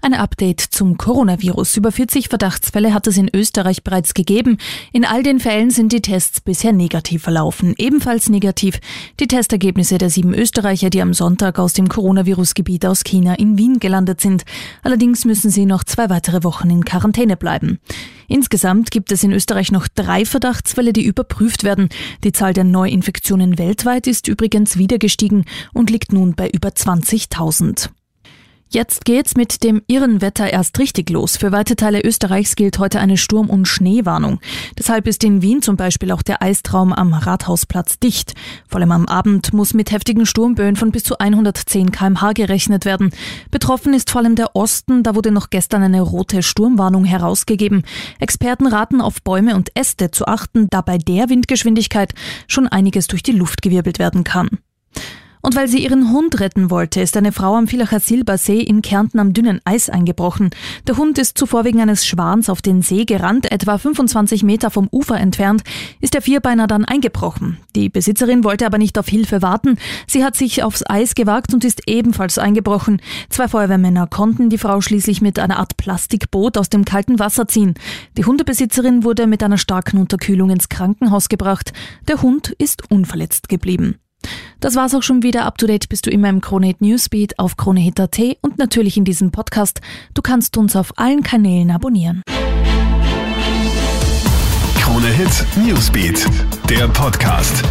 Ein Update zum Coronavirus. Über 40 Verdachtsfälle hat es in Österreich bereits gegeben. In all den Fällen sind die Tests bisher negativ verlaufen. Ebenfalls negativ die Testergebnisse der sieben Österreicher, die am Sonntag aus dem Coronavirus-Gebiet aus China in Wien gelandet sind. Allerdings müssen sie noch zwei weitere Wochen in Quarantäne bleiben. Insgesamt gibt es in Österreich noch drei Verdachtsfälle, die überprüft werden. Die Zahl der Neuinfektionen weltweit ist übrigens wieder gestiegen und liegt nun bei über 20.000. Jetzt geht's mit dem irren Wetter erst richtig los. Für weite Teile Österreichs gilt heute eine Sturm- und Schneewarnung. Deshalb ist in Wien zum Beispiel auch der Eistraum am Rathausplatz dicht. Vor allem am Abend muss mit heftigen Sturmböen von bis zu 110 kmh gerechnet werden. Betroffen ist vor allem der Osten. Da wurde noch gestern eine rote Sturmwarnung herausgegeben. Experten raten auf Bäume und Äste zu achten, da bei der Windgeschwindigkeit schon einiges durch die Luft gewirbelt werden kann. Und weil sie ihren Hund retten wollte, ist eine Frau am Villacher Silbersee in Kärnten am dünnen Eis eingebrochen. Der Hund ist zuvor wegen eines Schwans auf den See gerannt, etwa 25 Meter vom Ufer entfernt, ist der Vierbeiner dann eingebrochen. Die Besitzerin wollte aber nicht auf Hilfe warten. Sie hat sich aufs Eis gewagt und ist ebenfalls eingebrochen. Zwei Feuerwehrmänner konnten die Frau schließlich mit einer Art Plastikboot aus dem kalten Wasser ziehen. Die Hundebesitzerin wurde mit einer starken Unterkühlung ins Krankenhaus gebracht. Der Hund ist unverletzt geblieben. Das war's auch schon wieder. Up to date bist du immer im Kronehit Newsbeat auf kronehit.at und natürlich in diesem Podcast. Du kannst uns auf allen Kanälen abonnieren. Kronehit Newsbeat, der Podcast.